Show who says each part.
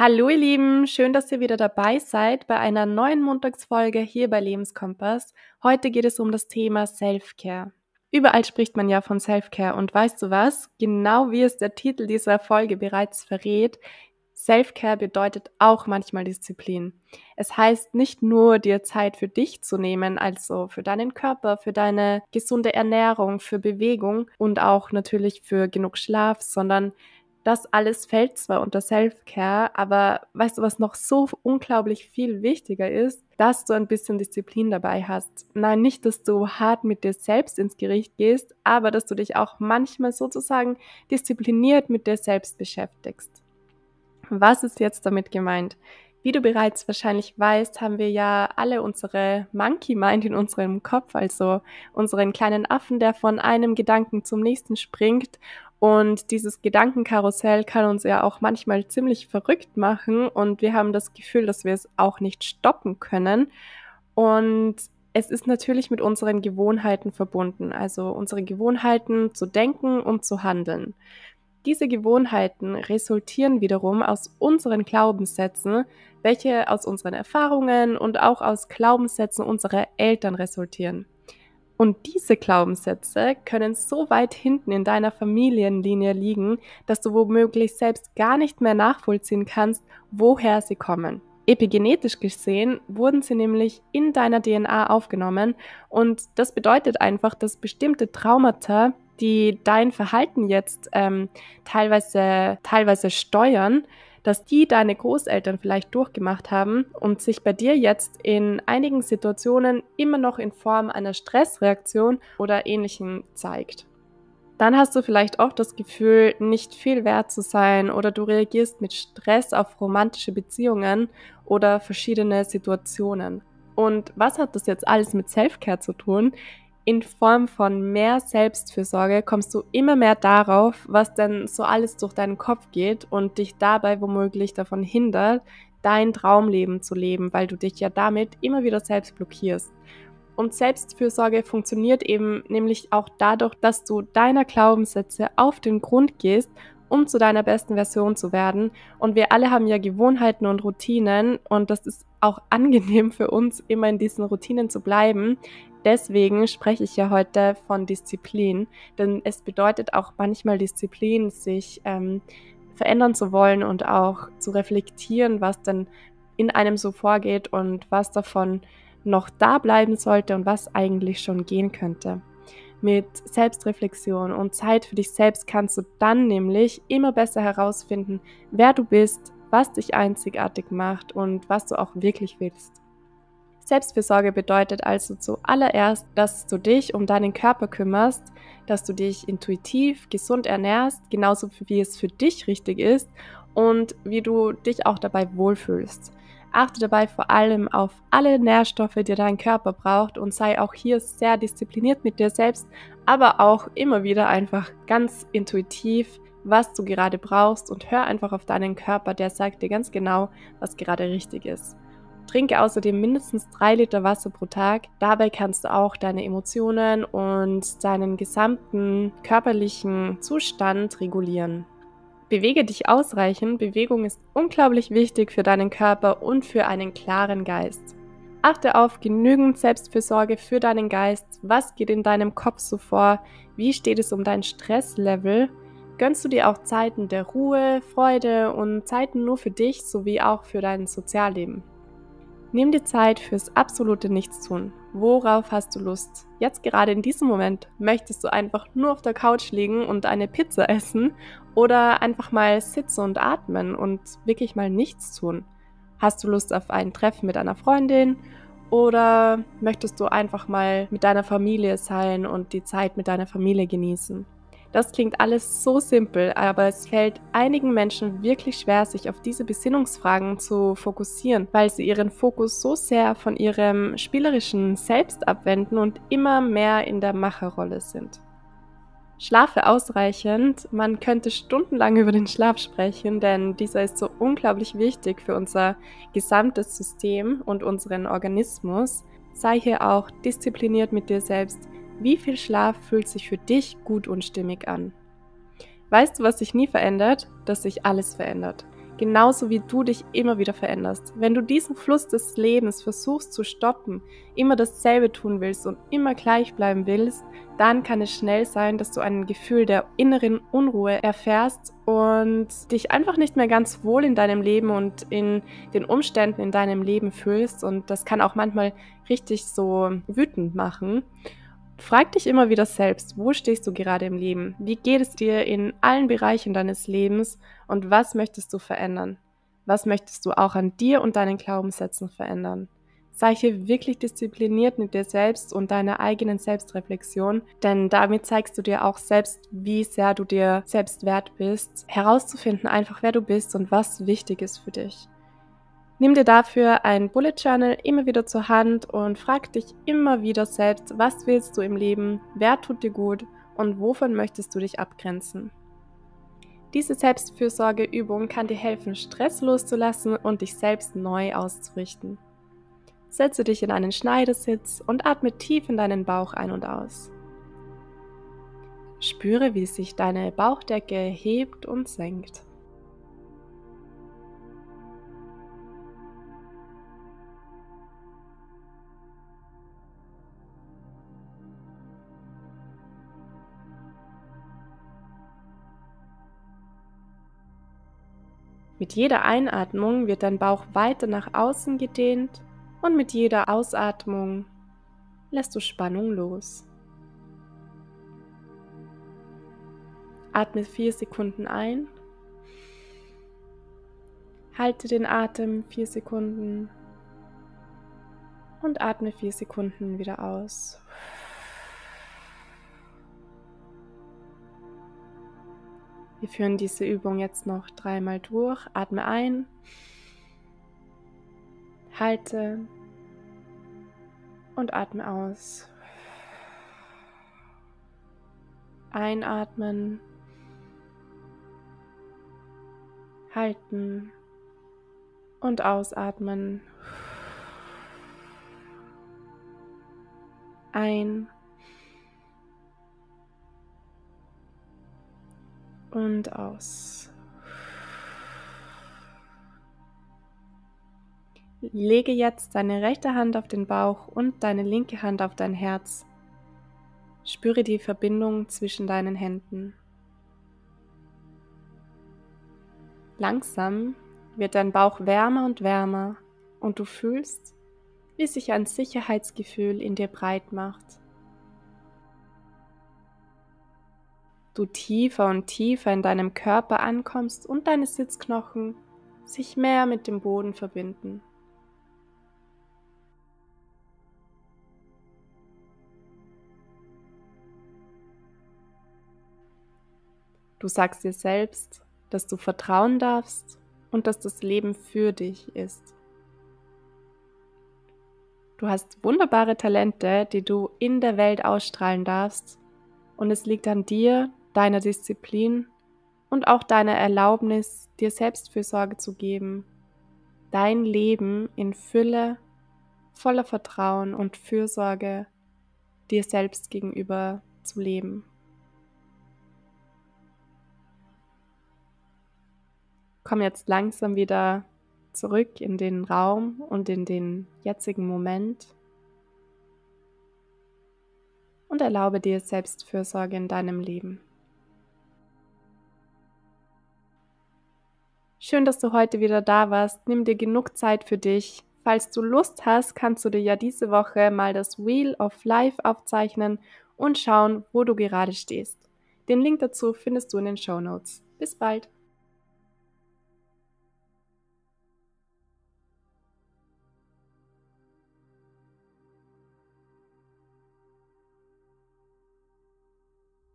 Speaker 1: Hallo ihr Lieben, schön, dass ihr wieder dabei seid bei einer neuen Montagsfolge hier bei Lebenskompass. Heute geht es um das Thema Self-Care. Überall spricht man ja von Self-Care und weißt du was? Genau wie es der Titel dieser Folge bereits verrät, Self-Care bedeutet auch manchmal Disziplin. Es heißt nicht nur, dir Zeit für dich zu nehmen, also für deinen Körper, für deine gesunde Ernährung, für Bewegung und auch natürlich für genug Schlaf, sondern das alles fällt zwar unter Self-Care, aber weißt du, was noch so unglaublich viel wichtiger ist? Dass du ein bisschen Disziplin dabei hast. Nein, nicht, dass du hart mit dir selbst ins Gericht gehst, aber dass du dich auch manchmal sozusagen diszipliniert mit dir selbst beschäftigst. Was ist jetzt damit gemeint? Wie du bereits wahrscheinlich weißt, haben wir ja alle unsere Monkey Mind in unserem Kopf, also unseren kleinen Affen, der von einem Gedanken zum nächsten springt und dieses Gedankenkarussell kann uns ja auch manchmal ziemlich verrückt machen und wir haben das Gefühl, dass wir es auch nicht stoppen können. Und es ist natürlich mit unseren Gewohnheiten verbunden, also unsere Gewohnheiten zu denken und zu handeln. Diese Gewohnheiten resultieren wiederum aus unseren Glaubenssätzen, welche aus unseren Erfahrungen und auch aus Glaubenssätzen unserer Eltern resultieren. Und diese Glaubenssätze können so weit hinten in deiner Familienlinie liegen, dass du womöglich selbst gar nicht mehr nachvollziehen kannst, woher sie kommen. Epigenetisch gesehen wurden sie nämlich in deiner DNA aufgenommen und das bedeutet einfach, dass bestimmte Traumata, die dein Verhalten jetzt ähm, teilweise, teilweise steuern, dass die deine Großeltern vielleicht durchgemacht haben und sich bei dir jetzt in einigen Situationen immer noch in Form einer Stressreaktion oder ähnlichem zeigt. Dann hast du vielleicht auch das Gefühl, nicht viel wert zu sein oder du reagierst mit Stress auf romantische Beziehungen oder verschiedene Situationen. Und was hat das jetzt alles mit Selfcare zu tun? In Form von mehr Selbstfürsorge kommst du immer mehr darauf, was denn so alles durch deinen Kopf geht und dich dabei womöglich davon hindert, dein Traumleben zu leben, weil du dich ja damit immer wieder selbst blockierst. Und Selbstfürsorge funktioniert eben nämlich auch dadurch, dass du deiner Glaubenssätze auf den Grund gehst, um zu deiner besten Version zu werden. Und wir alle haben ja Gewohnheiten und Routinen und das ist auch angenehm für uns, immer in diesen Routinen zu bleiben, deswegen spreche ich ja heute von Disziplin, denn es bedeutet auch manchmal Disziplin, sich ähm, verändern zu wollen und auch zu reflektieren, was denn in einem so vorgeht und was davon noch da bleiben sollte und was eigentlich schon gehen könnte. Mit Selbstreflexion und Zeit für dich selbst kannst du dann nämlich immer besser herausfinden, wer du bist, was dich einzigartig macht und was du auch wirklich willst. Selbstfürsorge bedeutet also zuallererst, dass du dich um deinen Körper kümmerst, dass du dich intuitiv gesund ernährst, genauso wie es für dich richtig ist und wie du dich auch dabei wohlfühlst. Achte dabei vor allem auf alle Nährstoffe, die dein Körper braucht und sei auch hier sehr diszipliniert mit dir selbst, aber auch immer wieder einfach ganz intuitiv, was du gerade brauchst und hör einfach auf deinen Körper, der sagt dir ganz genau, was gerade richtig ist. Trinke außerdem mindestens drei Liter Wasser pro Tag. Dabei kannst du auch deine Emotionen und deinen gesamten körperlichen Zustand regulieren. Bewege dich ausreichend. Bewegung ist unglaublich wichtig für deinen Körper und für einen klaren Geist. Achte auf genügend Selbstfürsorge für deinen Geist. Was geht in deinem Kopf so vor? Wie steht es um dein Stresslevel? Gönnst du dir auch Zeiten der Ruhe, Freude und Zeiten nur für dich sowie auch für dein Sozialleben? Nimm dir Zeit fürs absolute Nichtstun. Worauf hast du Lust? Jetzt gerade in diesem Moment möchtest du einfach nur auf der Couch liegen und eine Pizza essen oder einfach mal sitzen und atmen und wirklich mal nichts tun. Hast du Lust auf ein Treffen mit einer Freundin oder möchtest du einfach mal mit deiner Familie sein und die Zeit mit deiner Familie genießen? Das klingt alles so simpel, aber es fällt einigen Menschen wirklich schwer, sich auf diese Besinnungsfragen zu fokussieren, weil sie ihren Fokus so sehr von ihrem spielerischen Selbst abwenden und immer mehr in der Macherrolle sind. Schlafe ausreichend. Man könnte stundenlang über den Schlaf sprechen, denn dieser ist so unglaublich wichtig für unser gesamtes System und unseren Organismus. Sei hier auch diszipliniert mit dir selbst wie viel Schlaf fühlt sich für dich gut und stimmig an? Weißt du, was sich nie verändert? Dass sich alles verändert. genauso wie du dich immer wieder veränderst. Wenn du diesen Fluss des Lebens versuchst zu stoppen, immer dasselbe tun willst und immer gleich bleiben willst, dann kann es schnell sein, dass du ein Gefühl der inneren Unruhe erfährst und dich einfach nicht mehr ganz wohl in deinem Leben und in den Umständen in deinem Leben fühlst. Und das kann auch manchmal richtig so wütend machen. Frag dich immer wieder selbst, wo stehst du gerade im Leben? Wie geht es dir in allen Bereichen deines Lebens und was möchtest du verändern? Was möchtest du auch an dir und deinen Glaubenssätzen verändern? Sei hier wirklich diszipliniert mit dir selbst und deiner eigenen Selbstreflexion, denn damit zeigst du dir auch selbst, wie sehr du dir selbst wert bist, herauszufinden einfach, wer du bist und was wichtig ist für dich. Nimm dir dafür ein Bullet Journal immer wieder zur Hand und frag dich immer wieder selbst, was willst du im Leben, wer tut dir gut und wovon möchtest du dich abgrenzen. Diese Selbstfürsorgeübung kann dir helfen, Stress loszulassen und dich selbst neu auszurichten. Setze dich in einen Schneidersitz und atme tief in deinen Bauch ein und aus. Spüre, wie sich deine Bauchdecke hebt und senkt. Mit jeder Einatmung wird dein Bauch weiter nach außen gedehnt und mit jeder Ausatmung lässt du Spannung los. Atme vier Sekunden ein. Halte den Atem vier Sekunden und atme vier Sekunden wieder aus. Wir führen diese Übung jetzt noch dreimal durch. Atme ein, halte und atme aus. Einatmen, halten und ausatmen. Ein und aus. Lege jetzt deine rechte Hand auf den Bauch und deine linke Hand auf dein Herz. Spüre die Verbindung zwischen deinen Händen. Langsam wird dein Bauch wärmer und wärmer und du fühlst, wie sich ein Sicherheitsgefühl in dir breit macht. Du tiefer und tiefer in deinem Körper ankommst und deine Sitzknochen sich mehr mit dem Boden verbinden. Du sagst dir selbst, dass du vertrauen darfst und dass das Leben für dich ist. Du hast wunderbare Talente, die du in der Welt ausstrahlen darfst, und es liegt an dir, deiner Disziplin und auch deiner Erlaubnis, dir Selbstfürsorge zu geben, dein Leben in Fülle, voller Vertrauen und Fürsorge dir selbst gegenüber zu leben. Komm jetzt langsam wieder zurück in den Raum und in den jetzigen Moment und erlaube dir Selbstfürsorge in deinem Leben. Schön, dass du heute wieder da warst. Nimm dir genug Zeit für dich. Falls du Lust hast, kannst du dir ja diese Woche mal das Wheel of Life aufzeichnen und schauen, wo du gerade stehst. Den Link dazu findest du in den Show Notes. Bis bald!